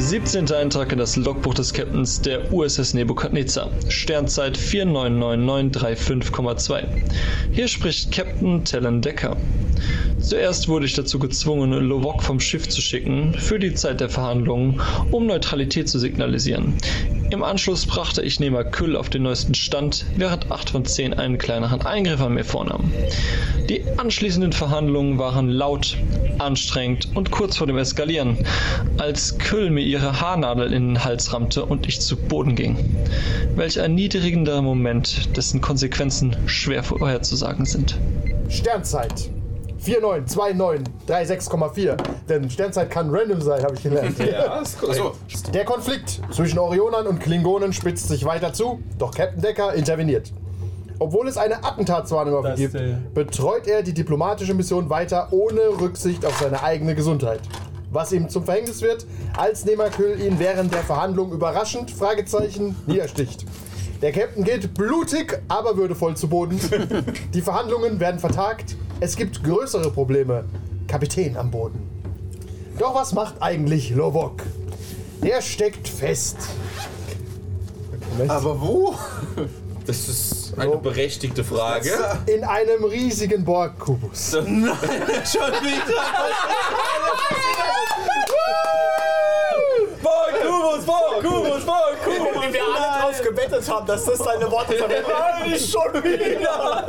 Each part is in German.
Siebzehnter Eintrag in das Logbuch des Captains der USS Nebukadnezar. Sternzeit 499935,2. Hier spricht Captain Talon Decker. Zuerst wurde ich dazu gezwungen, Lovok vom Schiff zu schicken, für die Zeit der Verhandlungen, um Neutralität zu signalisieren. Im Anschluss brachte ich Nehmer Küll auf den neuesten Stand, während 8 von 10 einen kleineren Eingriff an mir vornahm. Die anschließenden Verhandlungen waren laut, anstrengend und kurz vor dem Eskalieren, als Küll mir ihre Haarnadel in den Hals rammte und ich zu Boden ging. Welch erniedrigender Moment, dessen Konsequenzen schwer vorherzusagen sind. Sternzeit. 492936,4. Denn Sternzeit kann random sein, habe ich gelernt. Ja, ist korrekt. Achso, Der Konflikt zwischen Orionern und Klingonen spitzt sich weiter zu, doch Captain Decker interveniert. Obwohl es eine Attentatswarnung auf ihn gibt, betreut er die diplomatische Mission weiter ohne Rücksicht auf seine eigene Gesundheit. Was ihm zum Verhängnis wird, als Nehmerküll ihn während der Verhandlung überraschend, Fragezeichen, niedersticht. Der Captain geht blutig, aber würdevoll zu Boden. Die Verhandlungen werden vertagt. Es gibt größere Probleme. Kapitän am Boden. Doch was macht eigentlich Lovok? Der steckt fest. aber wo? Das ist eine berechtigte Frage. In einem riesigen Borg-Kubus. Nein, schon wieder. Kubus, Borg, Kubus, Borg, Kubus. Wie wir alle drauf gebettet haben, dass das seine Worte verwendet. Nein, nicht schon wieder!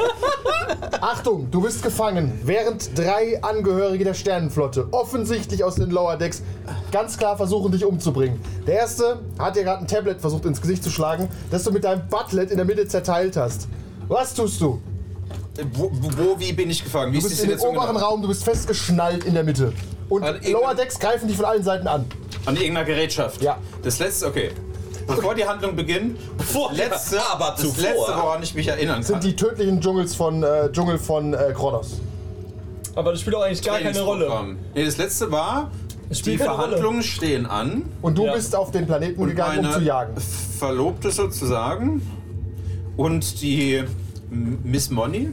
Achtung, du bist gefangen, während drei Angehörige der Sternenflotte offensichtlich aus den Lower Decks ganz klar versuchen, dich umzubringen. Der erste hat dir gerade ein Tablet versucht ins Gesicht zu schlagen, das du mit deinem Butlet in der Mitte zerteilt hast. Was tust du? Wo, wo, wo, wie bin ich gefangen? Wie Du ist die bist in dem oberen genau? Raum, du bist festgeschnallt in der Mitte. Und An Lower Decks greifen dich von allen Seiten an. An irgendeiner Gerätschaft? Ja. Das letzte, okay. Bevor die Handlung beginnt, Bevor- letzte, aber das zuvor. letzte, woran ich mich erinnern kann. Sind die tödlichen Dschungels von, äh, Dschungel von äh, Kronos. Aber das spielt auch eigentlich gar keine Rolle. Nee, das letzte war, die Verhandlungen stehen an. Und du Ja. bist auf den Planeten Und gegangen, um zu jagen. Verlobte sozusagen und die Miss Money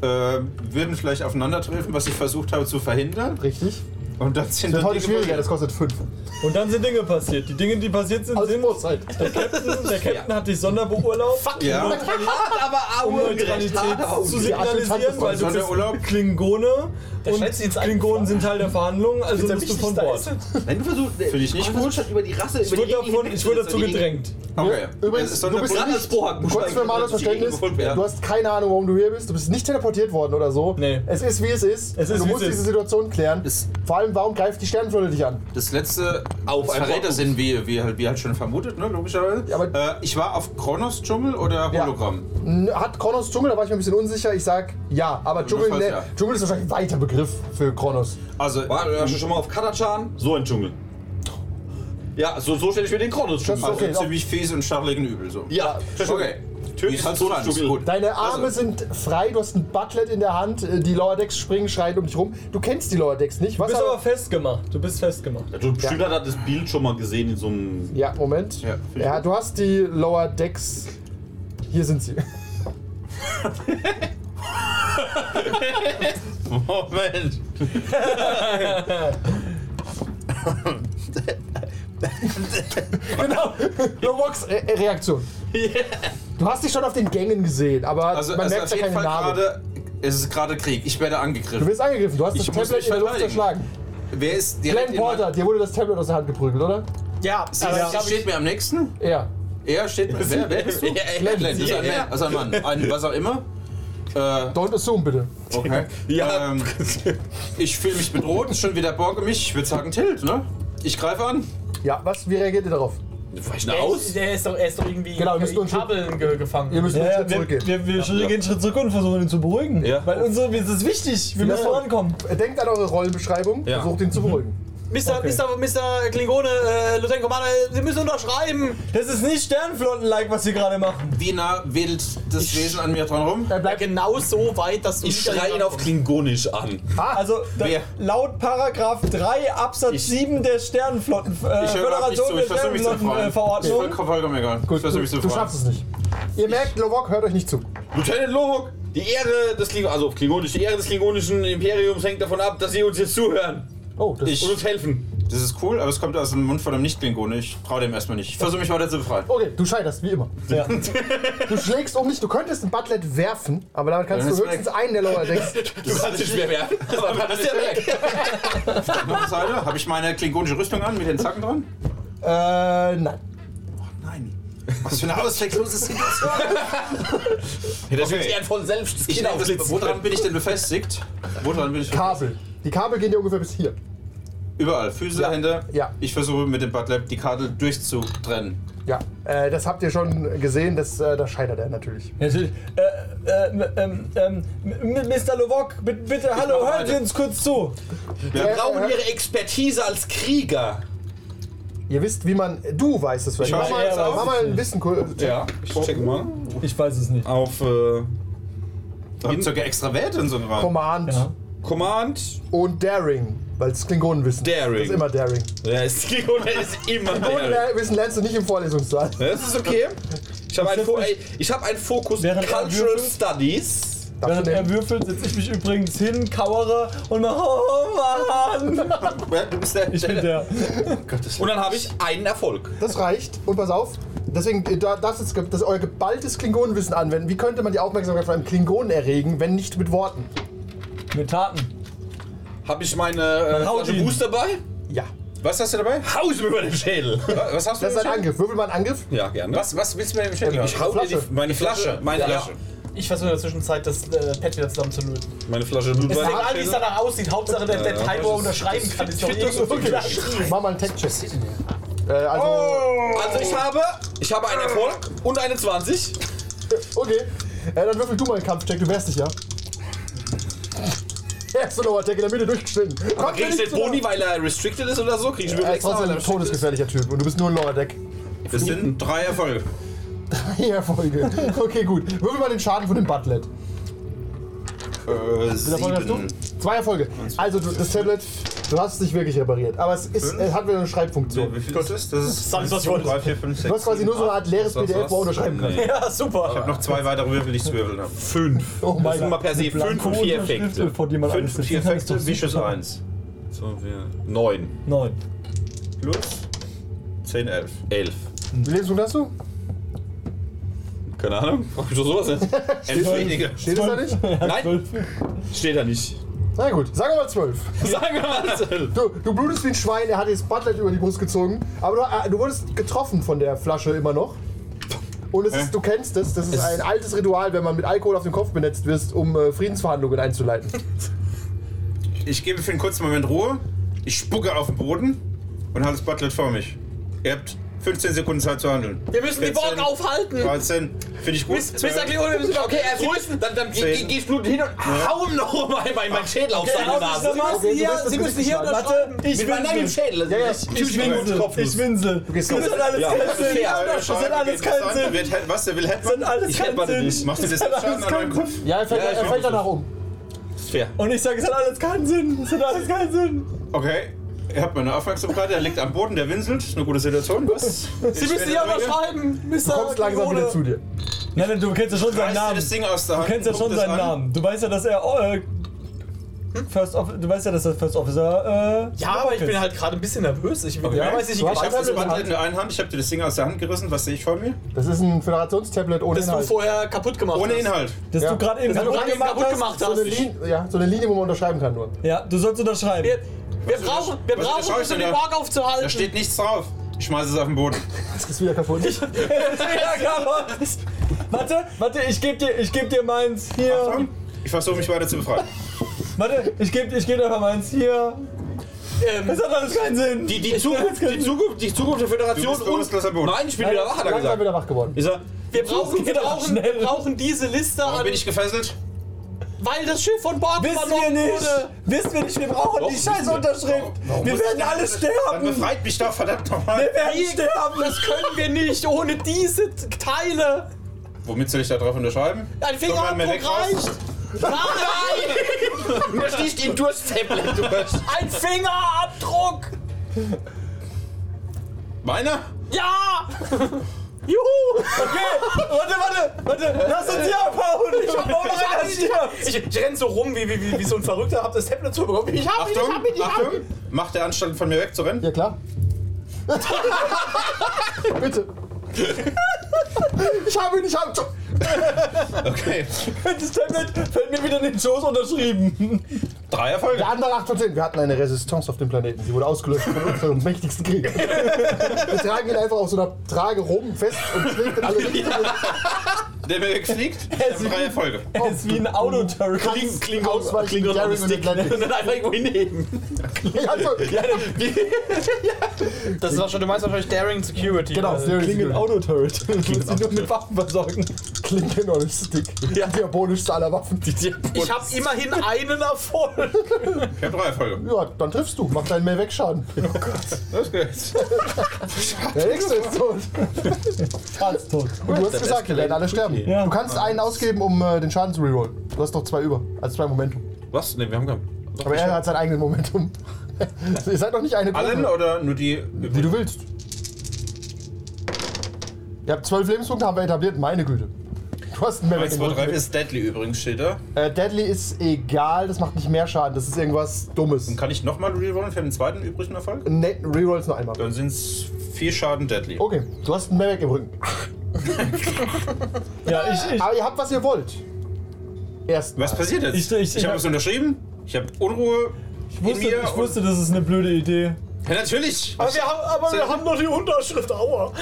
äh, würden vielleicht aufeinandertreffen, was ich versucht habe zu verhindern. Richtig? Und dann sind Das wird heute Dinge schwieriger, das passiert. kostet 5. Und dann sind Dinge passiert. Die Dinge, die passiert sind, Aus sind. Uhrzeit. Der Captain, der Captain hat dich sonderbeurlaubt, Ja, um Neutralität zu Die Attentaten signalisieren, weil du bist Sonderurlaub. Klingone und Klingonen sind Teil der Verhandlungen, also bist du von Bord. Nein, du versuchst. Finde ich nicht du gut. schon über die Rasse, Ich wurde, davon, ich wurde dazu gedrängt. okay. Übrigens, du bist Sonderurlaub. Als. Kurz für normales Verständnis, du hast keine Ahnung, warum du hier bist. Du bist nicht teleportiert worden oder so. Nee. Es ist, wie es ist. Es ist, du musst es diese ist. Situation klären. Vor allem, warum greift die Sternenflotte dich an? Das letzte Auf das Verräter Borg- sind, wie, wie, halt, wie halt schon vermutet, ne, logischerweise. Ja, aber- äh, ich war auf Kronos Dschungel oder Ja. Hologramm? N- Hat Kronos Dschungel? Da war ich mir ein bisschen unsicher. Ich sag ja. Aber Dschungel, ne, ja. Dschungel ist wahrscheinlich ein weiter Begriff für Kronos. Also, Warte, hast du schon mal auf Katachan? So ein Dschungel. Ja, so, so stelle ich mir den Kronos Das- also okay, ziemlich fies und stacheligen Übel so. Ja, Okay. Es halt so dann. Deine Arme Also. sind frei, du hast ein Butlet in der Hand, äh, die Lower Decks springen schreiend um dich rum. Du kennst die Lower Decks nicht. Du Was bist aber festgemacht. Du bist festgemacht. Ja, du bestimmt hat er das Bild schon mal gesehen in so einem. Ja, Moment. Ja, Ja, du hast die Lower Decks. Hier sind sie. Moment. genau. Lobox Re Reaktion. Du hast dich schon auf den Gängen gesehen, aber Also, man also merkt ja keine Fall Narbe. gerade, es ist gerade Krieg. Ich werde Du angegriffen. wirst angegriffen, du hast Ich das Tablet in der Luft zerschlagen. Wer ist Glenn Porter, dir wurde das Tablet aus der Hand geprügelt, oder? Ja, Sie, glaub, steht ich, mir am nächsten. Ja. Er steht. Wer, wer bist du? Glenn, Das ist ein, ja. also ein Mann. Ein was auch immer. Äh, Don't assume, bitte. okay. Ja. Ähm, ich fühle mich bedroht. Ist schon wieder Borge mich. Ich würde sagen Tilt, ne? Ich greife an. Ja, was, wie reagiert ihr darauf? Weichen Der aus? ist, der ist doch, er ist doch irgendwie Genau, wir müssen in einen Schritt- Kabeln ge gefangen. Ihr müsst Ja, einen ja, Schritt wir, zurückgehen. wir, wir gehen einen Schritt zurück und versuchen ihn zu beruhigen. Ja. Weil unsere, das ist wichtig. Wir müssen Ja. vorankommen. Denkt an eure Rollenbeschreibung, Ja. versucht ihn zu beruhigen. Mr. Okay. Mr. Mr. Klingone, äh, Lieutenant Commander, Sie müssen unterschreiben. Das ist nicht Sternflotten-like, was sie gerade machen. Wie nah wedelt das Wesen an mir dran rum? Er bleibt genau so weit, dass du Ich nicht schreie ihn auf Klingonisch an. Also da, Wer? laut Paragraph 3 Absatz Ich- 7 der Sternenflotten äh, Ich höre nicht Föderation zu. der Ich versuche mich zu freuen. Sternenflottenverordnung. Voll- Vollkommen egal. Gut, ich versuche mich du, zu du freuen. schaffst es nicht. Ihr merkt, Lovok hört euch nicht zu. Lieutenant Lohok, die Ehre des Klingon also auf Klingonisch, die Ehre des klingonischen Imperiums hängt davon ab, dass sie uns jetzt zuhören Oh, das Ich- uns helfen. Das ist cool, aber es kommt aus dem Mund von einem Nicht-Klingone. Ich traue dem erstmal nicht. Ich versuche mich weiter zu befreien. Okay, du scheiterst, wie immer. Ja. Du schlägst um dich, du könntest ein Butlet werfen, aber damit kannst du höchstens einen der Lower Decks. Du kannst nicht mehr werden. Aber dann ist der weg. Auf der anderen Seite habe ich meine klingonische Rüstung an mit den Zacken dran. Äh, nein. Nein. Was für eine auswegslose Situation. Das Okay. ist eher von selbst das Kind woran bin ich denn befestigt? Woran bin ich Kabel. Die Kabel gehen dir ungefähr bis hier. Überall. Füße, Ja. Hände. Ja. Ich versuche mit dem Butler die Karte durchzutrennen. Ja, äh, das habt ihr schon gesehen, das, äh, da scheitert er natürlich. Natürlich. Äh, äh, ähm, ähm, Mr. Lovok, bitte, bitte hallo, hören Sie uns kurz zu. Wir Äh, brauchen äh, ihre Expertise als Krieger. Ihr wisst, wie man. Du weißt es vielleicht. Ich Mach mal, jetzt mach auch. mal ein Wissen. Ja, ich check mal. Ich weiß es nicht. Auf äh, Da sogar extra Werte in so einem Raum. Command Ja. Command. und Daring, weil es Klingonenwissen Daring. Das ist immer Daring. Der ist Klingon, der ist immer der. Klingonenwissen lernst du nicht im Vorlesungssaal. Das ist okay. Ich habe einen, Fo hab einen Fokus Während er Cultural würfelt? Studies. Während er würfelt, setze ich mich übrigens hin, kauere und mache, oh Mann. Ja, Du bist der. Ich bin der. Und dann habe ich einen Erfolg. Das reicht. Und pass auf. Deswegen, da darfst jetzt ge- das euer geballtes Klingonenwissen anwenden. Wie könnte man die Aufmerksamkeit von einem Klingonen erregen, wenn nicht mit Worten? Mit Taten. Habe ich meine äh, Flasche ihn. Boost dabei? Ja. Was hast du dabei? Haus mir über den Schädel. Was hast du Das ist ein? Angriff. Würfel mal einen Angriff. Ja, gerne. Was, was willst du mit dem Schädel? Ich hau dir die, Flasche. meine Flasche. Meine Flasche. Ich versuche in der Zwischenzeit, das äh, Pad wieder zusammenzulöten. Meine Flasche ist Blutwein. egal, wie es danach aussieht. Hauptsache, der, der Teil, wo er unterschreiben kann, ist doch find das okay. klar. Mach mal einen Tech-Check. Äh, also, Also ich habe, ich habe einen Erfolg und eine 20. okay. Äh, dann würfel du mal einen Kampfcheck. Du wehrst dich, ja? Erste Lower Attack in der Mitte durchgeschnitten. Aber krieg ich den Boni, weil er restricted ist oder so? Krieg ich einen Er Würfel ist trotzdem weil ein er todesgefährlicher Typ und du bist nur ein Lower Deck. Das sind drei Erfolge. Drei Erfolge. Okay, gut. Würfel mal den Schaden von dem Butlet. Äh, du? sieben. Zwei Erfolge. Also, du, das Tablet, du hast es nicht wirklich repariert. Aber es, ist, es hat wieder eine Schreibfunktion. Wie viel ist das? Das ist was ich wollte. 3, 4, 5, 6. Du hast quasi nur so eine Art leeres PDF, was? wo er unterschreiben kann. Ja, super. noch zwei weitere Würfel, die ich zu würfeln habe. Fünf. Oh Das mein mal per se fünf und vier Effekte. Fünf, vier ist doch Effekte, Vicious super. 1. So, wir. Neun. Neun. Plus 10, 11. Elf. Wie Lebenspunkte hast du? Keine Ahnung. Frag mich doch sowas jetzt. Elf weniger. Steht es da nicht? Nein, steht da nicht. Na gut, sagen wir mal zwölf. Sagen wir mal. Du, du blutest wie ein Schwein, er hat dir das Butlet über die Brust gezogen. Aber du, äh, du wurdest getroffen von der Flasche immer noch. Und es ist, du kennst es, das ist ein altes Ritual, wenn man mit Alkohol auf den Kopf benetzt wirst, um äh, Friedensverhandlungen einzuleiten. Ich gebe für einen kurzen Moment Ruhe. Ich spucke auf den Boden und halte das Butlet vor mich. Ihr habt 15 Sekunden Zeit zu handeln. Wir müssen die Borg aufhalten. 13. Finde ich gut. Mr. Klingone, wir müssen Okay, er ist dann, dann geh, geh, ich Blut hin und hau ihm noch mal mein, mein Schädel auf seine Nase. das Sie müssen hier unterschreiben. Warte, ich Mit meinem eigenen winzel. Schädel. Ja, ja. Ich, Ich winzel. Ich gehst Das hat alles Ja, keinen das. Das hat alles keinen Sinn. Wird, was? Der will Das Headbutt? alles Ich keinen headbutte Sinn. dich. Machst du das Schaden alles an Kopf? Ja, er fällt, Ja, das. danach um. ist fair. Und ich sage, es hat alles keinen Sinn. Es hat alles keinen Sinn. Okay. Ihr habt meine Aufmerksamkeit, er liegt am Boden, der winselt. Ist eine gute Situation. Was? Sie müssen hier unterschreiben, Mr. Du kommst langsam wieder zu dir. Nein, nein, du kennst ja schon seinen Reißt dir Namen. das Ding aus der Du Hand. kennst ja guckt schon es seinen an. Namen. Du weißt ja, dass er äh, First Off du weißt ja, dass er First Officer äh, Ja, aber ich bin halt gerade ein bisschen nervös. Ich Okay. ja, weiß nicht, Du ich hast Ich habe das Tablet in der der einen Hand, ich habe dir das Ding aus der Hand gerissen. Was sehe ich vor mir? Das ist ein Föderationstablet ohne das du Inhalt. vorher kaputt gemacht Ohne hast. Inhalt. dass Ja. du gerade eben Das du kaputt gerade eben gemacht kaputt hast. gemacht So eine, hast. Linie, ja, so eine Linie, wo man unterschreiben kann nur. Ja, du sollst unterschreiben. Wir, brauchen, wir brauchen ich um da? Borg aufzuhalten. Da steht nichts drauf. Ich schmeiße es auf den Boden. Das ist wieder kaputt. Ja, kaputt. Warte, warte, ich geb dir, ich geb dir meins. Hier. Achtung, Ich versuche mich weiter zu befreien. Warte, ich geb, ich geb dir einfach meins. Hier. Das hat alles keinen Sinn. Die, die, Zukunft, die, Zukunft, die Zukunft der Föderation Du bist am Boden. Nein, ich bin wieder wach, hat er gesagt. wieder wach geworden. Ich sag, Wir brauchen, wir, brauchen, wir brauchen diese Liste Warum an, bin ich gefesselt? Weil das Schiff von Bord Wissen wir nicht. wurde. Wissen wir nicht. Wir brauchen Doch, die wissen scheiß wir. Unterschrift. Warum Wir muss werden alle Dann sterben. befreit mich doch, verdammt nochmal. Wir werden sterben. Das können wir nicht ohne diese Teile. Womit soll ich da drauf unterschreiben? Ein mir Fingerabdruck reicht. Nein! der sticht ihn durchs Tablet durch. Ein Fingerabdruck! Meiner? Ja! Juhu! Okay, warte, warte, warte. Lass uns hier abhauen. Ich hab auch noch einer stirbt. Ich, ich renn so rum wie, wie, wie, wie so ein Verrückter, hab das Tablet zubekommen. Ich hab ihn, ich Achtung, hab ihn, ich hab Achtung. ihn! Macht der Anstand von mir wegzurennen? Ja, klar. Bitte. Ich habe ihn, ich habe ihn. Okay. Das Tablet fällt mir wieder in den Schoß unterschrieben. Drei Erfolge. Der andere 8 von 10. Wir hatten eine Resistance auf dem Planeten. Sie wurde ausgelöscht von unserem mächtigsten Krieg. Wir tragen ihn einfach auf so einer Trage rum fest und schlägt in alle Richtungen. Der mir wegfliegt. Ich habe drei Erfolge. Er ist wie ein Autoturret. Kling- Daring the und Stick. Atlantic. Und dann einfach irgendwo hinheben. Also, Das ist wahrscheinlich, du meinst wahrscheinlich Daring Security. genau, Also, Steering Klingon Security. Autoturret. Du musst ihn nur mit Waffen versorgen. Klingon on Stick. Ja. Die diabolischste aller Waffen. Ich hab immerhin einen Erfolg. Ich habe drei Erfolge. Ja, dann triffst du. Mach deinen mehr Wegschaden. Los geht's. Der nächste ist tot. Fast tot. Und du hast gesagt, wir werden alle sterben. Ja. Du kannst einen ausgeben, um äh, den Schaden zu rerollen. Du hast noch zwei über. Also zwei Momentum. Was? Ne, wir haben keinen. Aber er hat sein eigenes Momentum. Ihr seid doch nicht eine Allen Gruppe. oder nur die? Wie du willst. Ihr habt zwölf Lebenspunkte, haben wir etabliert. Meine Güte. Du hast einen 1, 2, 3, Mehrwert. ist Deadly übrigens, steht da. Äh, Deadly ist egal, das macht nicht mehr Schaden. Das ist irgendwas Dummes. Und kann ich nochmal rerollen für den zweiten übrigen Erfolg? Ne, Rerolls nur einmal. Dann sind es vier Schaden Deadly. Okay, du hast einen Mehrweg im Rücken. Ja, ich, ich, Aber ihr habt, was ihr wollt. Erst. Was passiert jetzt? Ich- ich- ich habe ich- es unterschrieben. Ich habe Unruhe ich in wusste, mir. ich wusste, das ist eine blöde Idee. ja, natürlich. Aber wir haben, aber wir haben noch die Unterschrift, aua.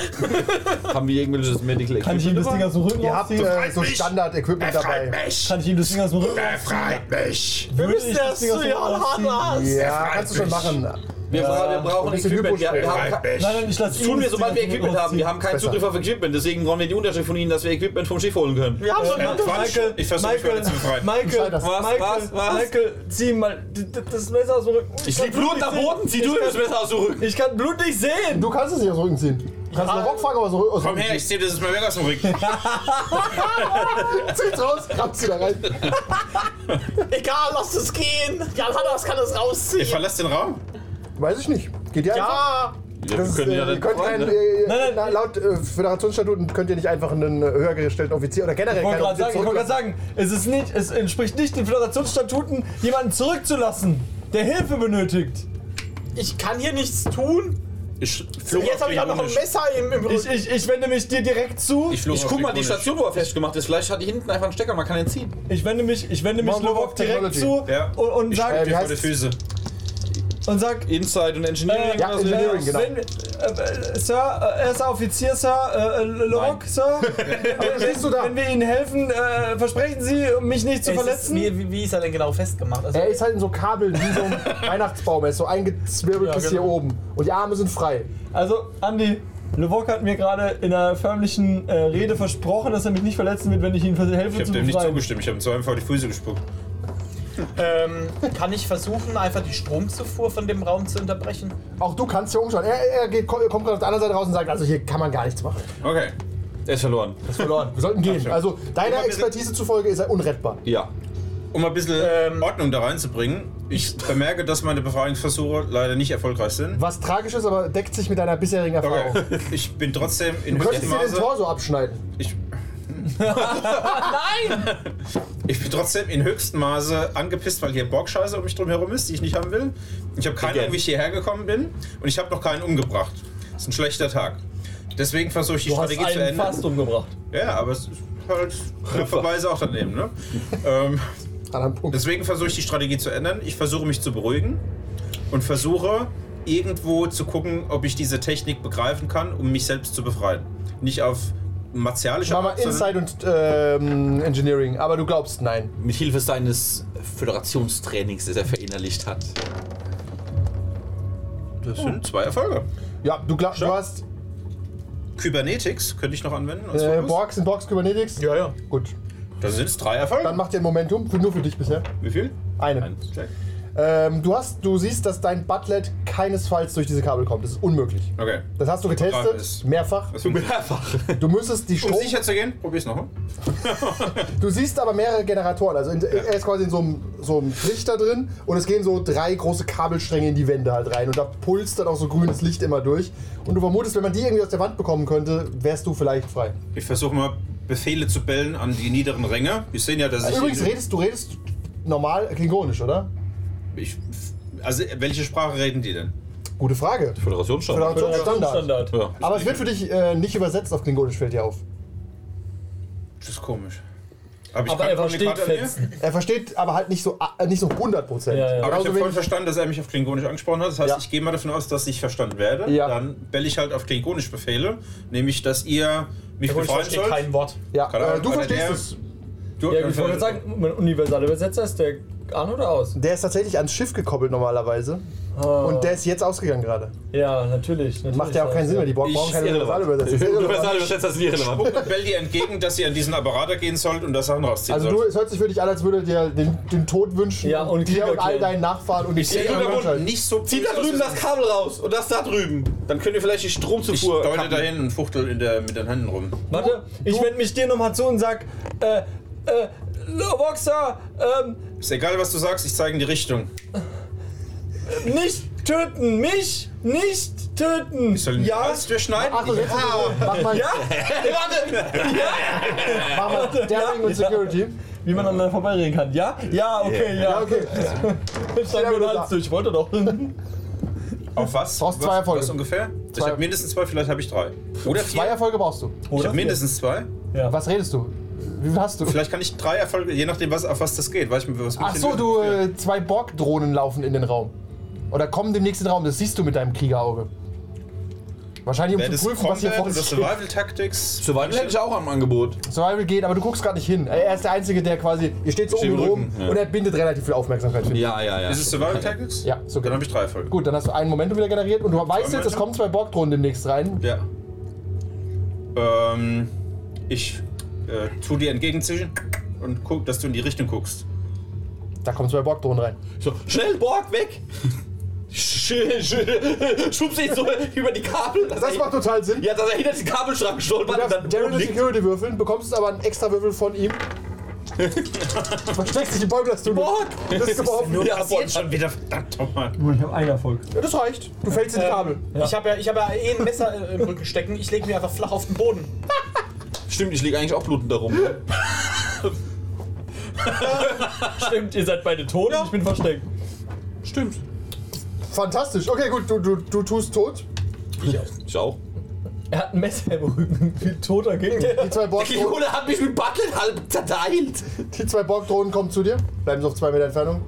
Haben wir irgendwelches Medical Kann ich ihm das Ding aus dem Rücken Ihr habt äh, so Standard-Equipment dabei. mich. Kann ich ihm das Ding aus dem Rücken Befreit mich. Wir müssen erst zu Jan Hanas. Ja, kannst du schon machen. Wir, bra- wir brauchen Equipment. Wir, wir haben. Nein, nein, ich lasse das tun wir, sobald wir Equipment haben. Wir haben keinen Besser. Zugriff auf Equipment, deswegen brauchen wir die Unterschrift von Ihnen, dass wir Equipment vom Schiff holen können. Wir haben schon Ja. Michael, Ich versuche mich zu befreien. Michael. Was, Michael, was, was? Michael, zieh mal das Messer aus dem Rücken. Ich kann lieg Blut am nicht Boden, zieh du Ich das Messer aus dem Rücken. Ich kann Blut nicht sehen. Du kannst es nicht aus dem Rücken ziehen. Du kannst einen Rock fangen, aber so aus dem Komm her, Rücken ich ziehe das mal weg aus dem Rücken. Zieh's raus, kratzt sie da rein. Egal, lass es gehen. Jan Hanas kann es Ich rausziehen. verlasse den Raum. Weiß ich nicht. Geht ihr einfach? Ja, Ja, Das ist, wir können äh, ja ihr dann könnt fragen, keinen, ne? äh, Nein, nein. na, laut äh, Föderationsstatuten könnt ihr nicht einfach einen äh, höher gestellten Offizier oder generell Ich wollte gerade sagen, ich wollte gerade zurücklassen. sagen, es ist nicht, es entspricht nicht den Föderationsstatuten, jemanden zurückzulassen, der Hilfe benötigt. ich kann hier nichts tun. Ich flog Jetzt habe ich auch noch ein. Messer im, im Ich, Rücken. ich, ich wende mich dir direkt zu. Ich, Ich guck mal die. Station, wo er festgemacht ist. Vielleicht hat die hinten einfach einen Stecker, man kann ihn ziehen. Ich wende mich, ich wende mich Lovok direkt zu Ja. und, und Ich sag, steig wie dir vor heißt die Füße. Und sag, Inside und Engineering. Ja, oder so. Engineering, genau. wenn, äh, äh, Sir, äh, erster Offizier, Sir, äh, äh, Lovok, Sir, wenn, du da? wenn wir Ihnen helfen, äh, versprechen Sie, mich nicht zu Es ist- verletzen? Wie, wie- wie ist er denn genau festgemacht? Also, Er ist halt in so Kabeln wie so ein Weihnachtsbaum. Er ist so eingezwirbelt Ja, bis genau. hier oben. Und die Arme sind frei. Also, Andi, Lovok hat mir gerade in einer förmlichen äh, Rede versprochen, dass er mich nicht verletzen wird, wenn ich ihm helfe Ich habe dem nicht zugestimmt. Ich habe ihm zweimal vor die Füße gespuckt. Ähm, kann ich versuchen, einfach die Stromzufuhr von dem Raum zu unterbrechen? Auch du kannst hier umschauen. Er, er geht, kommt gerade auf der anderen Seite raus und sagt, also hier kann man gar nichts machen. Okay. Er ist verloren. Ist verloren. Wir sollten gehen. Also deiner Expertise zufolge ist er unrettbar. Ja. Um ein bisschen Ähm, Ordnung da reinzubringen, ich bemerke, dass meine Befreiungsversuche leider nicht erfolreich sind. Was tragisch ist, aber deckt sich mit deiner bisherigen Erfahrung. Okay. Ich bin trotzdem in Du könntest dir den. Torso abschneiden. Ich, Nein! ich bin trotzdem in höchstem Maße angepisst, weil hier Borgscheiße um mich drum herum ist, die ich nicht haben will. Ich habe keine Again. Ahnung, wie ich hierher gekommen bin und ich habe noch keinen umgebracht. Das ist ein schlechter Tag. Deswegen versuche ich die Du hast Strategie zu einen ändern. fast umgebracht. Ja, aber es ist halt knapperweise auch daneben. Ne? ähm, An einem Punkt. deswegen versuche ich die Strategie zu ändern. Ich versuche mich zu beruhigen und versuche irgendwo zu gucken, ob ich diese Technik begreifen kann, um mich selbst zu befreien. Nicht auf martialische Mach mal Inside und ähm, Engineering, aber du glaubst nein. Mit Hilfe seines Föderationstrainings, das er verinnerlicht hat. Das sind zwei Erfolge. Ja, du, glaubst, du hast Kybernetics könnte ich noch anwenden. als äh, Fokus. Borgs in Borgs Kybernetics. Ja, ja. Gut. Da sind es drei Erfolge. Dann mach dir ein Momentum, für, nur für dich bisher. Wie viel? Eine. Eins. Okay. Ähm, du, hast, du siehst, dass dein Butlet keinesfalls durch diese Kabel kommt. Das ist unmöglich. okay. Das hast du getestet, es. mehrfach. Funktioniert? Mehrfach. Du müsstest die Um Strom. sicher zu gehen, probier's nochmal. Du siehst aber mehrere Generatoren. Also in, er ist quasi in so einem, so einem Trichter drin und es gehen so drei große Kabelstränge in die Wände halt rein und da pulst dann auch so grünes Licht immer durch. Und du vermutest, wenn man die irgendwie aus der Wand bekommen könnte, wärst du vielleicht frei. Ich versuche mal Befehle zu bellen an die niederen Ränge. Wir sehen ja, dass ich. Übrigens redest du redest normal klingonisch, oder? Ich also, welche Sprache reden die denn? Gute Frage. Föderationsstandard. Föderationsstandard. Standard. Ja. Aber es wird für dich äh, nicht übersetzt auf klingonisch, fällt dir auf. Das ist komisch. Aber, ich Aber er versteht. Fetzen. Er versteht aber halt nicht so, äh, nicht so 100 Prozent. Ja, ja. Aber ich habe voll verstanden, dass er mich auf Klingonisch angesprochen hat. Das heißt, Ja. ich gehe mal davon aus, dass ich verstanden werde. Ja. Dann belle ich halt auf Klingonisch Befehle. Nämlich, dass ihr mich Ich befreien verstehe sollt. kein Wort. Ja, äh, du verstehst der- es. Du, Ja, ich wollte gerade sagen, mein universaler Übersetzer ist der an oder aus? Der ist tatsächlich ans Schiff gekoppelt normalerweise. Oh. Und der ist jetzt ausgegangen gerade. Ja, natürlich. natürlich Macht ja auch keinen Sinn mehr. Die Borg Ich- brauchen keine. Universalübersetzung. Universalübersetzer sind irrelevant. und bell dir entgegen, dass ihr an diesen Apparater gehen sollt und das Sachen rausziehen Also du, es hört sich für dich an, als würde dir den, den Tod wünschen Ja, und dir und all deinen Nachfahren und Ich sehe Menschheit. nicht so Zieht da drüben das Kabel raus und das da drüben. Dann könnt ihr vielleicht die Ich Stromzufuhr. deute kappen. dahin und fuchtel in der, mit den Händen rum. Warte, ich wende mich dir nochmal zu und sag, äh, äh, Boxer, ähm, Ist egal, was du sagst, ich zeige in die Richtung. nicht töten, mich nicht töten. Ich soll den ja, Hals durchschneiden? Achtung, jetzt mach mal, ja, warte, mach mal Daring und Security. wie man aneinander vorbeireden kann. Ja, ja, okay, ja. Ja, okay. Ich schneide mir den Hals durch, ich wollte doch. Auf was? Brauchst was, zwei Erfolge. Was ungefähr? Ich Zwei. habe mindestens zwei, vielleicht habe ich drei. Oder vier. Zwei Erfolge brauchst du. ich habe mindestens zwei. Ja. Was redest du? Wie viel hast du? Vielleicht kann ich drei Erfolge, je nachdem, was, auf was das geht. Weiß ich, was Ach so, du, äh, zwei Borg-Drohnen laufen in den Raum. Oder kommen demnächst in den Raum, das siehst du mit deinem Kriegerauge. Wahrscheinlich um das zu prüfen, was hier vor Combat geht. Survival Tactics? Survival hätte ich auch am Angebot. Survival geht, aber du guckst gerade nicht hin. Er ist der Einzige, der quasi, ihr steht so im rum ja. und er bindet relativ viel Aufmerksamkeit für dich. Ja, ja, ja. Ist es Survival Tactics? Ja, so Dann genau. habe ich drei Erfolge. Gut, dann hast du einen Momentum wieder generiert und du weißt jetzt, es kommen zwei Borg-Drohnen demnächst rein. Ja. Ähm, ich äh, tu dir entgegenzischen und guck, dass du in die Richtung guckst. Da kommen zwei Borg-Drohnen rein. So, schnell, Borg, weg! Schubst dich so über die Kabel. Das er- macht total Sinn. Ja, dass er hinter den Kabelschrank Du stolpert und darfst. Security würfeln, bekommst aber einen extra Würfel von ihm. Versteckst dich im Bäumen, dass du Borg! Das ist geworfen. Nur Ja, Borg. schon wieder, verdammt nochmal. Ich habe einen Erfolg. Ja, das reicht. Du fällst in die Kabel. Ich habe ja, ich hab ja eh ein Messer äh, im Rücken stecken. Ich lege mir einfach flach auf den Boden. Stimmt, ich liege eigentlich auch blutend darum. Stimmt, ihr seid beide tot und ich bin versteckt. Stimmt. Fantastisch. Okay, gut, du, du, du tust tot. Ich auch. Er hat ein Messer im Rücken. Wie toter Gegner. Die zwei Der Borg-Drohnen hat mich mit Butlet halb zerteilt. die zwei Borg-Drohnen kommen zu dir. Bleiben sie auf zwei Meter Entfernung.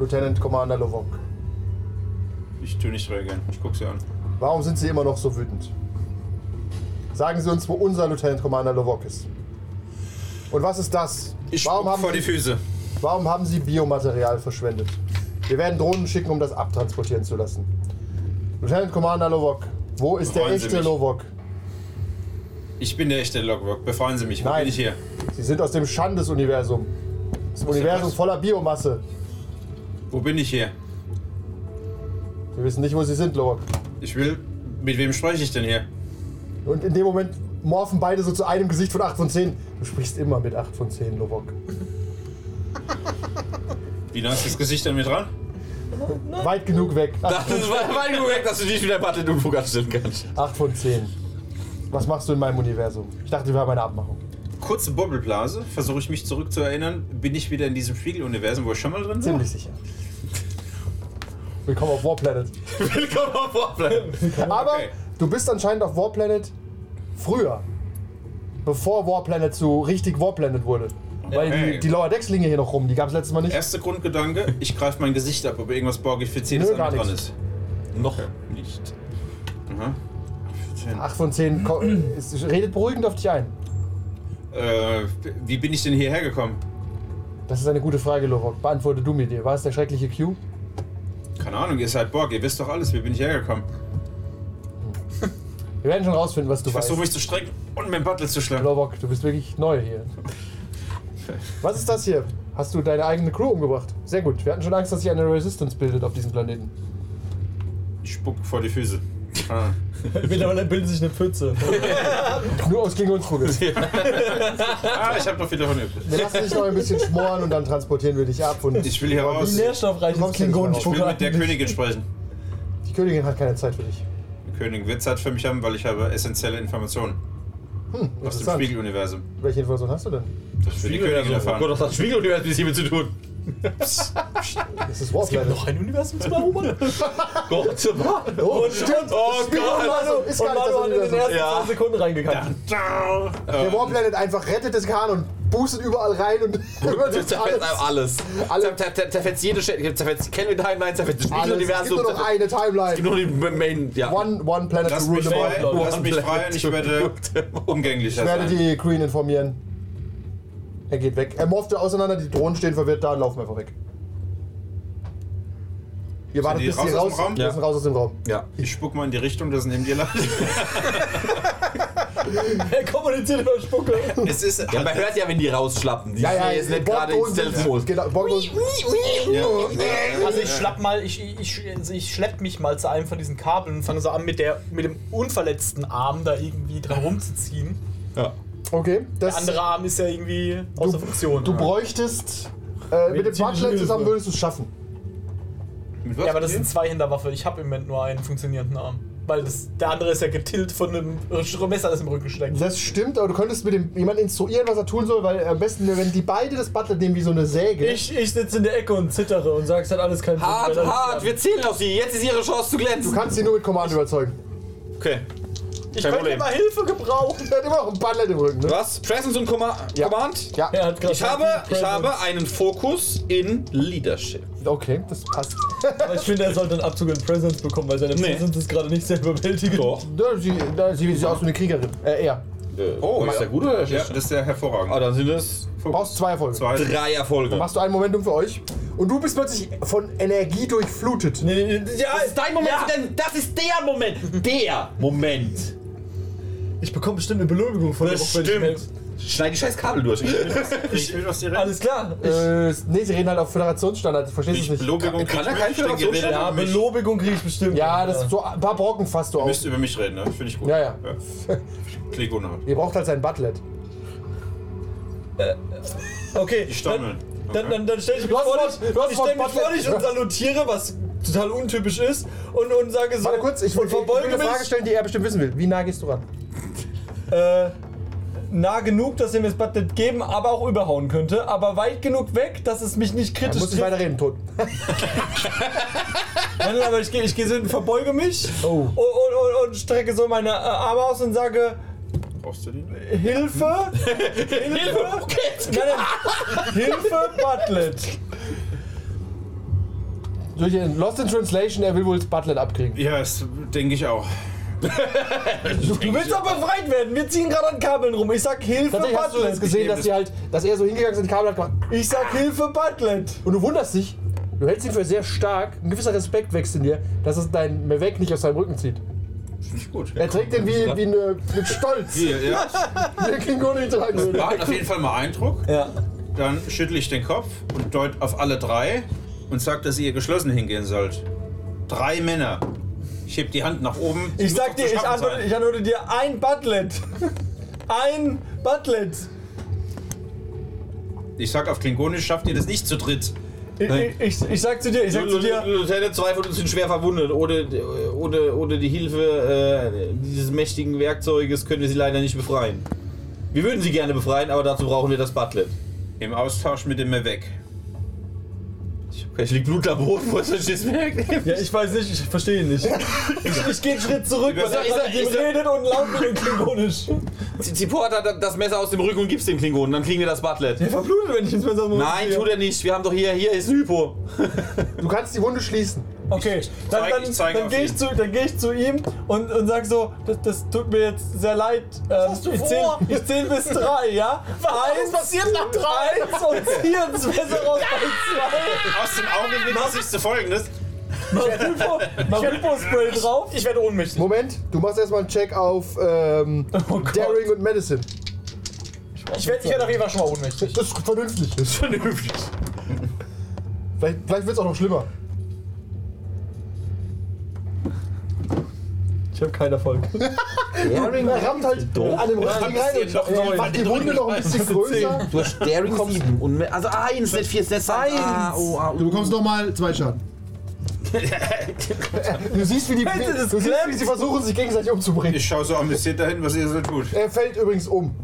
Lieutenant Commander Lovok. Ich tu nicht reagieren. Ich guck sie an. Warum sind Sie immer noch so wütend? Sagen Sie uns, wo unser Lieutenant Commander Lovok ist. Und was ist das? Ich warum, haben vor die Sie, Füße. warum haben Sie Biomaterial verschwendet? Wir werden Drohnen schicken, um das abtransportieren zu lassen. Lieutenant Commander Lovok, wo ist der Befreien Sie echte. Lovok? Ich bin der echte Logwork. Befreien Sie mich. Wo Nein. bin ich hier? Sie sind aus dem Schandes-Universum. Das Universum was? voller Biomasse. Wo bin ich hier? Wir wissen nicht, wo Sie sind, Lovok. Ich will. Mit wem spreche ich denn hier? Und in dem Moment morphen beide so zu einem Gesicht von 8 von 10. Du sprichst immer mit 8 von 10, Lovok. Wie nah ist das Gesicht an mir dran? Weit genug weg. Das ist weit genug weg, dass du dich mit der Butlet Unfug anstellen kannst. 8 von 10. Was machst du in meinem Universum? Ich dachte, wir haben eine Abmachung. Kurze Bobbelblase. Versuche ich mich zurückzuerinnern. Bin ich wieder in diesem Spiegeluniversum, wo ich schon mal drin war? Ziemlich sicher. Willkommen auf Warplanet. Willkommen auf Warplanet. Aber Okay. Du bist anscheinend auf Warplanet früher. Bevor Warplanet zu richtig Warplanet wurde. Weil Okay. die, die Lower Decks liegen hier noch rum. Die gab es letztes Mal nicht. Erster Grundgedanke, ich greife mein Gesicht ab, ob irgendwas borgifiziertes Nö, an gar mir dran nichts. ist. Noch. Nicht. Aha. 14. 8 von 10 ko- es redet beruhigend auf dich ein. Äh, wie bin ich denn hierher gekommen? Das ist eine gute Frage, Lorok. Beantworte du mir dir. War es der schreckliche Q? Keine Ahnung, ihr seid Borg, ihr wisst doch alles. Wie bin ich hergekommen? Wir werden schon rausfinden, was du Ich weißt. versuche mich zu strecken und mit dem Butler zu schlagen. Lorok, du bist wirklich neu hier. Was ist das hier? Hast du deine eigene Crew umgebracht? Sehr gut. Wir hatten schon Angst, dass sich eine Resistance bildet auf diesem Planeten. Ich spuck vor die Füße. Ah. Mittlerweile bildet sich eine Pfütze. Nur aus Klingonsvogels. ah, ich hab noch viel davon übrig. Wir lassen dich noch ein bisschen schmoren und dann transportieren wir dich ab. Und Ich will hier raus. Wie nährstoffreich Du ist kommst ja nicht Klingonisch Ich will mit der Königin sprechen. die Königin hat keine Zeit für dich. Königin wird Zeit für mich haben, weil ich habe essentielle Informationen aus dem. Spiegeluniversum. Welche Information hast du denn? Das Königin Oh. Gott, das hat Spiegeluniversum hiermit zu tun. Das ist Gibt Warplanet. noch ein Universum zu erobern? Gott, Oh, stimmt. Oh Gott! Manu ist Und gar nicht das Manu hat in den Universum. ersten Ja. 10 Sekunden reingekackt. Der Warplanet einfach rettet das Kahn und boostet überall rein und übernimmt Zerfetzt alles. alles. Alle- Zer- zer- Zerfetzt jede Stelle. Zerfetzt Kelvin Timeline, zerfetzt das alles. Es gibt nur noch eine Timeline. Nur die Main. Ja. One, one planet Lass to rule all. frei, lass mich frei und ich werde umgänglicher Ich werde sein. die Queen informieren. Er geht weg. Er morpht auseinander, die Drohnen stehen verwirrt da und laufen einfach weg. Ihr wartet die bis raus die aus dem raus, Raum? Wir sind raus aus dem Raum. ja. Ich spuck mal in die Richtung, das neben dir landet. Er kommuniziert über Spucke. Es ist. Ja, man hört ja, wenn die rausschlappen. Die Ja, ja, ist nicht gerade in sind- Stealth-Modus. Genau, Ja. Also ich schlapp mal, ich, ich, ich schlepp mich mal zu einem von diesen Kabeln und fange so an mit, der, mit dem unverletzten Arm da irgendwie dran rumzuziehen. Ja. Okay, das, Der andere Arm ist ja irgendwie außer Funktion. du bräuchtest. Äh, mit dem Hilfe. zusammen würdest du es schaffen. Mit was ja, aber das sind zwei Hinterwaffe. Ich habe im Moment nur einen funktionierenden Arm. Weil das, der andere ist ja getillt von einem Messer, das im Rücken steckt. Das stimmt, aber du könntest mit dem jemanden instruieren, was er tun soll, weil am besten, wenn die beide das Butler nehmen wie so eine Säge. Ich, ich sitze in der Ecke und zittere und sage, es hat alles keinen Sinn. Hart, hart, wir zählen auf sie. Jetzt ist ihre Chance zu du glänzen. kannst sie nur mit Command überzeugen. Okay. Ich Kein könnte Problem. mal Hilfe gebrauchen. Der hat immer noch ein Butler im Rücken, ne? Was? Presence und Comma Ja. Command? Ja, Er hat gerade Ich habe, ich habe einen Fokus in Leadership. okay, das passt. Aber ich finde, er sollte einen Abzug in Presence bekommen, weil seine Nee. Presence ist gerade nicht sehr überwältigend. Doch. Ja, sie, da, sie sieht aus wie eine Kriegerin. Äh, er. Oh, ist ja. der gut oder Ja, schlecht? das ist der hervorragend. Ah, dann sind es Du brauchst zwei Erfolge. Zwei. drei Erfolge. Machst du ein Momentum für euch. Und du bist plötzlich von Energie durchflutet. Nee, nee, nee, ja, Das ist dein Moment, denn das ist der Moment. Der Moment. Ich bekomme bestimmt eine Belobigung von der Das Woche, wenn ich stimmt. Schneid die scheiß Kabel durch. Ich will was direkt. Alles klar. Ich, Äh, nee, sie reden halt auf Föderationsstandard. Verstehst du Ich es nicht? Belobigung Kann er kriegt kein mit, ich denke, Föderationsstandard? ja. Belobigung kriege ich bestimmt. Ja, das so ein paar Brocken fasst du Ihr auf. müsst über mich reden, ne? Finde ich gut. Ja, ja. Klick ohne Ihr braucht halt sein Butlet. Okay, Die stammeln. Dann, dann, dann stell ich mich hast vor Wort- dich, du hast ich stell mich vor dich und salutiere, was total untypisch ist, und, und sage so. Warte kurz, ich will, und ich will verbeuge eine Frage stellen, die er bestimmt wissen will. Wie nah gehst du ran? äh, nah genug, dass er mir das Butlet geben, aber auch überhauen könnte, aber weit genug weg, dass es mich nicht kritisch musst nicht weiter reden, tot. Nein, nein, aber ich gehe ich so, verbeuge mich Oh. und, und, und, und strecke so meine äh, Arme aus und sage Brauchst du die? Hilfe! Hilfe! Hilfe, Butlet! Durch den Lost in Translation, er will wohl das Butlet abkriegen. Ja, das denke ich auch. Du, du willst doch befreit werden! Wir ziehen gerade an Kabeln rum. Ich sag Hilfe, Tatsächlich hast du jetzt Butlet! gesehen, dass, die halt, dass er so hingegangen ist und Kabel hat gemacht. Ich sag Hilfe, Butlet! Und du wunderst dich, du hältst ihn für sehr stark, ein gewisser Respekt wächst in dir, dass es dein Mewek nicht aus seinem Rücken zieht. Finde ich gut. Er trägt den wie, wie eine, mit Stolz, wie Hier, ja. der ihn tragen würde. Macht auf jeden Fall mal Eindruck. Ja. Dann schüttle ich den Kopf und deut auf alle drei und sag, dass ihr geschlossen hingehen sollt. Drei Männer. Ich heb die Hand nach oben. Sie Ich sag dir, ich antworte, ich antworte dir ein Butlet! Ein Butlet! Ich sag auf Klingonisch, schafft ihr das nicht zu dritt. Ich, ich, ich, ich sag zu dir, ich sag zu dir. Lieutenant, zwei von uns sind schwer verwundet. Ohne, ohne, ohne die Hilfe äh, dieses mächtigen Werkzeuges können wir sie leider nicht befreien. Wir würden sie gerne befreien, aber dazu brauchen wir das Butlet. Im Austausch mit dem Mewek. Ich liegt Blut am Boden, wo ist das? Ja, ich weiß nicht, ich verstehe ihn nicht. Ich, ich gehe einen Schritt zurück, weil er mit ihm ist redet und laut mit dem Klingonisch. Zipport hat das Messer aus dem Rücken und gibt's dem Klingonen, dann kriegen wir das Butlet. Der verblutet, wenn ich ins Messer muss. Nein, tut er nicht. Wir haben doch hier, hier ist ein Hypo. Du kannst die Wunde schließen. Okay, dann, dann, dann gehe ich, ihn. zu- dann geh ich zu ihm und, und sag so, das, das tut mir jetzt sehr leid. Ähm, hast du ich vor? zähle ich zähl bis drei, ja? Was passiert nach drei? Eins und hier ist besser raus bei zwei. Aus dem Augenblick siehst du folgendes. Hypo-Spray drauf. Ich werde ohnmächtig. Moment, du machst erstmal einen Check auf ähm, Oh. Daring und Medicine. Ich werde ich werd auf jeden Fall schon mal ohnmächtig. Das ist vernünftig. Das ist vernünftig. vielleicht vielleicht wird es auch noch schlimmer. Ich habe keinen Erfolg. Er rammt halt an dem Rücken rein und macht die Wunde noch ein bisschen größer. Du hast Daring 7. Und, also 1, nicht 4, ist nicht 1. Ah, oh, ah, Du bekommst nochmal zwei Schaden. du siehst, wie die, du siehst, wie sie versuchen, sich gegenseitig umzubringen. Ich schaue so amüsiert dahin, was ihr so tut. Er fällt übrigens um.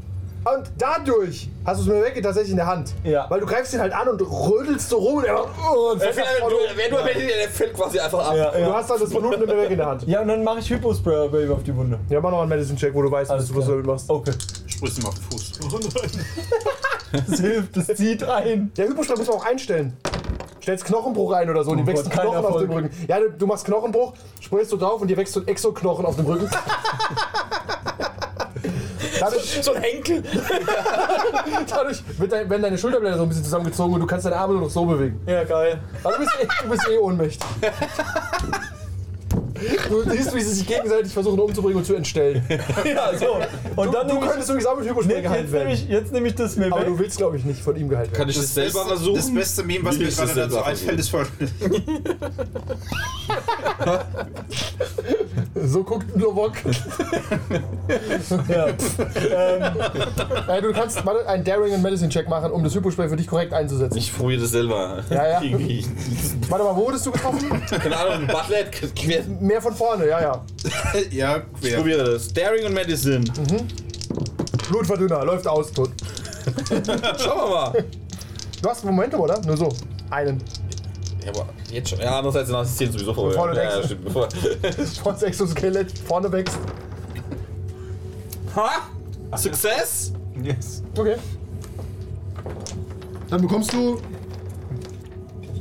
Und dadurch hast du es mir weg tatsächlich in der Hand. Ja. Weil du greifst ihn halt an und rödelst so rum und er oh, und fällt vorne um. Wer nur der fällt quasi einfach ab. Ja, Du ja. hast halt das von unten immer weg in der Hand. ja, und dann mache ich Hypo-Spray ihm auf die Wunde. Ja, mach noch einen Medicine-Check, wo du weißt, was Alles du, was du damit machst. Okay. Sprühst ihm auf den Fuß. Das hilft, das zieht ein. Der Hyposchlag muss man auch einstellen. Stellst Knochenbruch ein oder so, und die Oh wächst Gott, ein Knochen kein auf dem Erfolg. Rücken. Ja, du, du machst Knochenbruch, sprayst du drauf und dir wächst so ein Exoknochen auf dem Rücken. dadurch, So ein Henkel. dadurch wird dein, werden deine Schulterblätter so ein bisschen zusammengezogen und du kannst deine Arme nur noch so bewegen. Ja, geil. Also du bist, eh- du bist eh ohnmächtig. Du siehst, wie sie sich gegenseitig versuchen umzubringen und zu entstellen. Ja, so. Und Du, dann du könntest übrigens auch mit Hypospray nee, geheilt werden. ich, jetzt nehme ich das mir Aber weg. du willst, glaube ich, nicht von ihm geheilt werden. Kann ich das, selber Beste- versuchen? Das beste Meme, was mir das gerade dazu selber einfällt, ist folgendes. So guckt Novok. Ja. Äh, du kannst mal einen Daring and Medicine Check machen, um das Hypospray für dich korrekt einzusetzen. Ich probiere das selber. Ja, ja. Irgendwie. Warte mal, wo wurdest du getroffen? Keine Ahnung, Butlet. quer- Mehr von vorne, ja, ja. ja, Ich quer. probiere das. Daring und Medicine. Blutverdünner, läuft aus, tot. Schauen wir mal. Du hast Momentum, oder? Nur so. Einen. Ja, aber jetzt schon. Ja, andererseits sind die 10 sowieso vorbei. Bevor du ja, ja, denkst. stimmt. Bevor. Trotz Exoskelett vorne wächst. ha? Success? Yes. Okay. Dann bekommst du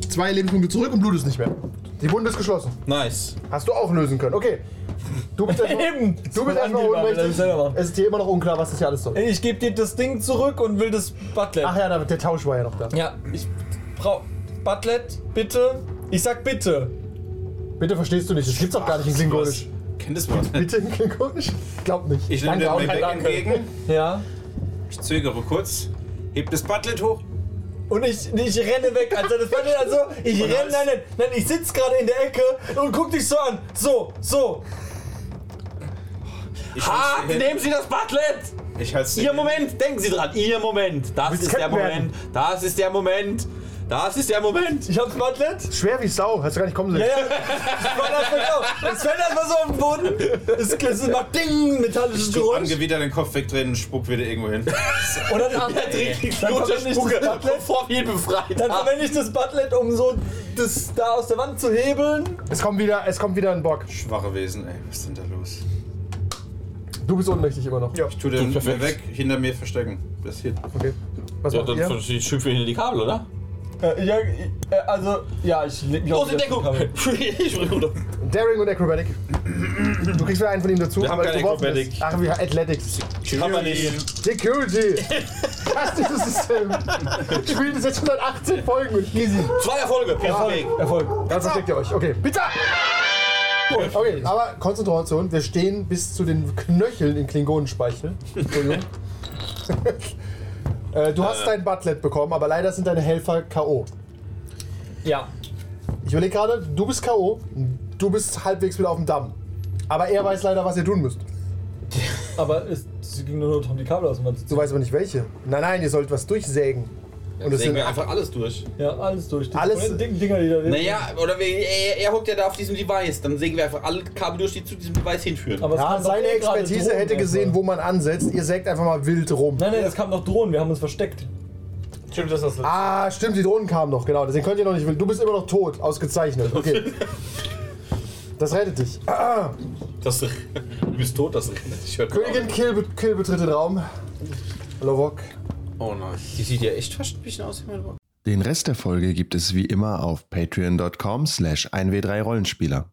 zwei Lebenspunkte zurück und blutest nicht mehr. Die Wunde ist geschlossen. Nice. Hast du auch lösen können. Okay. Du bist Eben. du bist erstmal Angeber, will er ohnmächtig. selber machen. Es ist dir immer noch unklar, was das hier alles soll. Ich gebe dir das Ding zurück und will das Butlet. Ach ja, da- der Tausch war ja noch da. Ja, ich brauch. Butlet, bitte. Ich sag bitte. Bitte verstehst du nicht, das gibt's auch gar nicht in Klingonisch. Kennt das Wort? Bitte in Klingonisch? Glaub nicht. Ich nehme Danke den auch. mir weg Danke. entgegen. Ja. Ich zögere kurz. Heb das Butlet hoch. Und ich, ich renne weg. Also das Butlet, also ich Und renne, nein, nein, nein, ich sitz gerade in der Ecke und guck dich so an. So, so. Ich Ha! Nehmen Sie das Butlet! Ich halt's Ihr. Moment, denken Sie dran, Ihr Moment. Das ist der. Moment. Das ist der Moment. Das ist der Moment. Ich hab's Butlet. Schwer wie Sau, hast du gar nicht kommen sehen. Ja, ja. Ich war das so. Es fällt erstmal so auf den Boden. Es, es macht Ding, metallisches Du Geräusch. angewidert den Kopf wegdrehen und spuck wieder irgendwo hin. Und dann, Die verwende ich das Spucke, bevor wir ihn befreit dann verwende ich das Butlet, um so das da aus der Wand zu hebeln. Es kommt wieder, es kommt wieder ein Bock. Schwache Wesen, ey. Was ist denn da los? Du bist ohnmächtig immer noch. Ja. Ich tu den weg, hinter mir verstecken. Das hier. Okay. Was Ja, macht dann ihr? schimpfen wir hinter die Kabel, oder? Äh, ja, äh, also, ja, ich leg mich Los auf in die Deckung! Ich spring runter. Daring und Acrobatic. Du kriegst wieder einen von ihm dazu. Wir haben aber kein geworfen Acrobatic. Ach, wir haben Athletics. Haben wir nicht. Security. Das ist dieses System. Ich spiele das jetzt 118 Folgen und easy. Zwei Erfolge, perfekt. Erfolg. Dann versteckt ihr euch. Okay, bitte. Gut, Okay, aber Konzentration. Wir stehen bis zu den Knöcheln in Klingonenspeichel. Entschuldigung. Äh, du hast dein Butlet bekommen, aber leider sind deine Helfer K.O. Ja. Ich überlege gerade, du bist K.O., du bist halbwegs wieder auf dem Damm. Aber er weiß leider, was ihr tun müsst. Aber es, es ging nur darum, die Kabel aus dem Wand zu Du weißt aber nicht welche. Nein, nein, ihr sollt was durchsägen. Und das Sägen sind wir einfach alles durch. Ja, alles durch. Die Alles- dicken Dinger, die da Naja, oder wir, er, er hockt ja da auf diesem Device. Dann sägen wir einfach alle Kabel durch, die zu diesem Device hinführen. Aber es ja, seine eh Expertise hätte gesehen, wo man ansetzt. Ihr sägt einfach mal wild rum. Nein, nein, das kam noch Drohnen, wir haben uns versteckt. Stimmt, das ist das. Ah, stimmt, die Drohnen kamen noch, genau. Deswegen könnt ihr noch nicht. Du bist immer noch tot, ausgezeichnet. Okay. Das rettet dich. Ah, Das, du bist tot, das ich hör Königin Kill, Kill betritt den Raum. Lovok. Oh nein. Die sieht ja echt fast ein bisschen aus wie meine Bock. Den Rest der Folge gibt es wie immer auf patreon.com slash 1w3rollenspieler.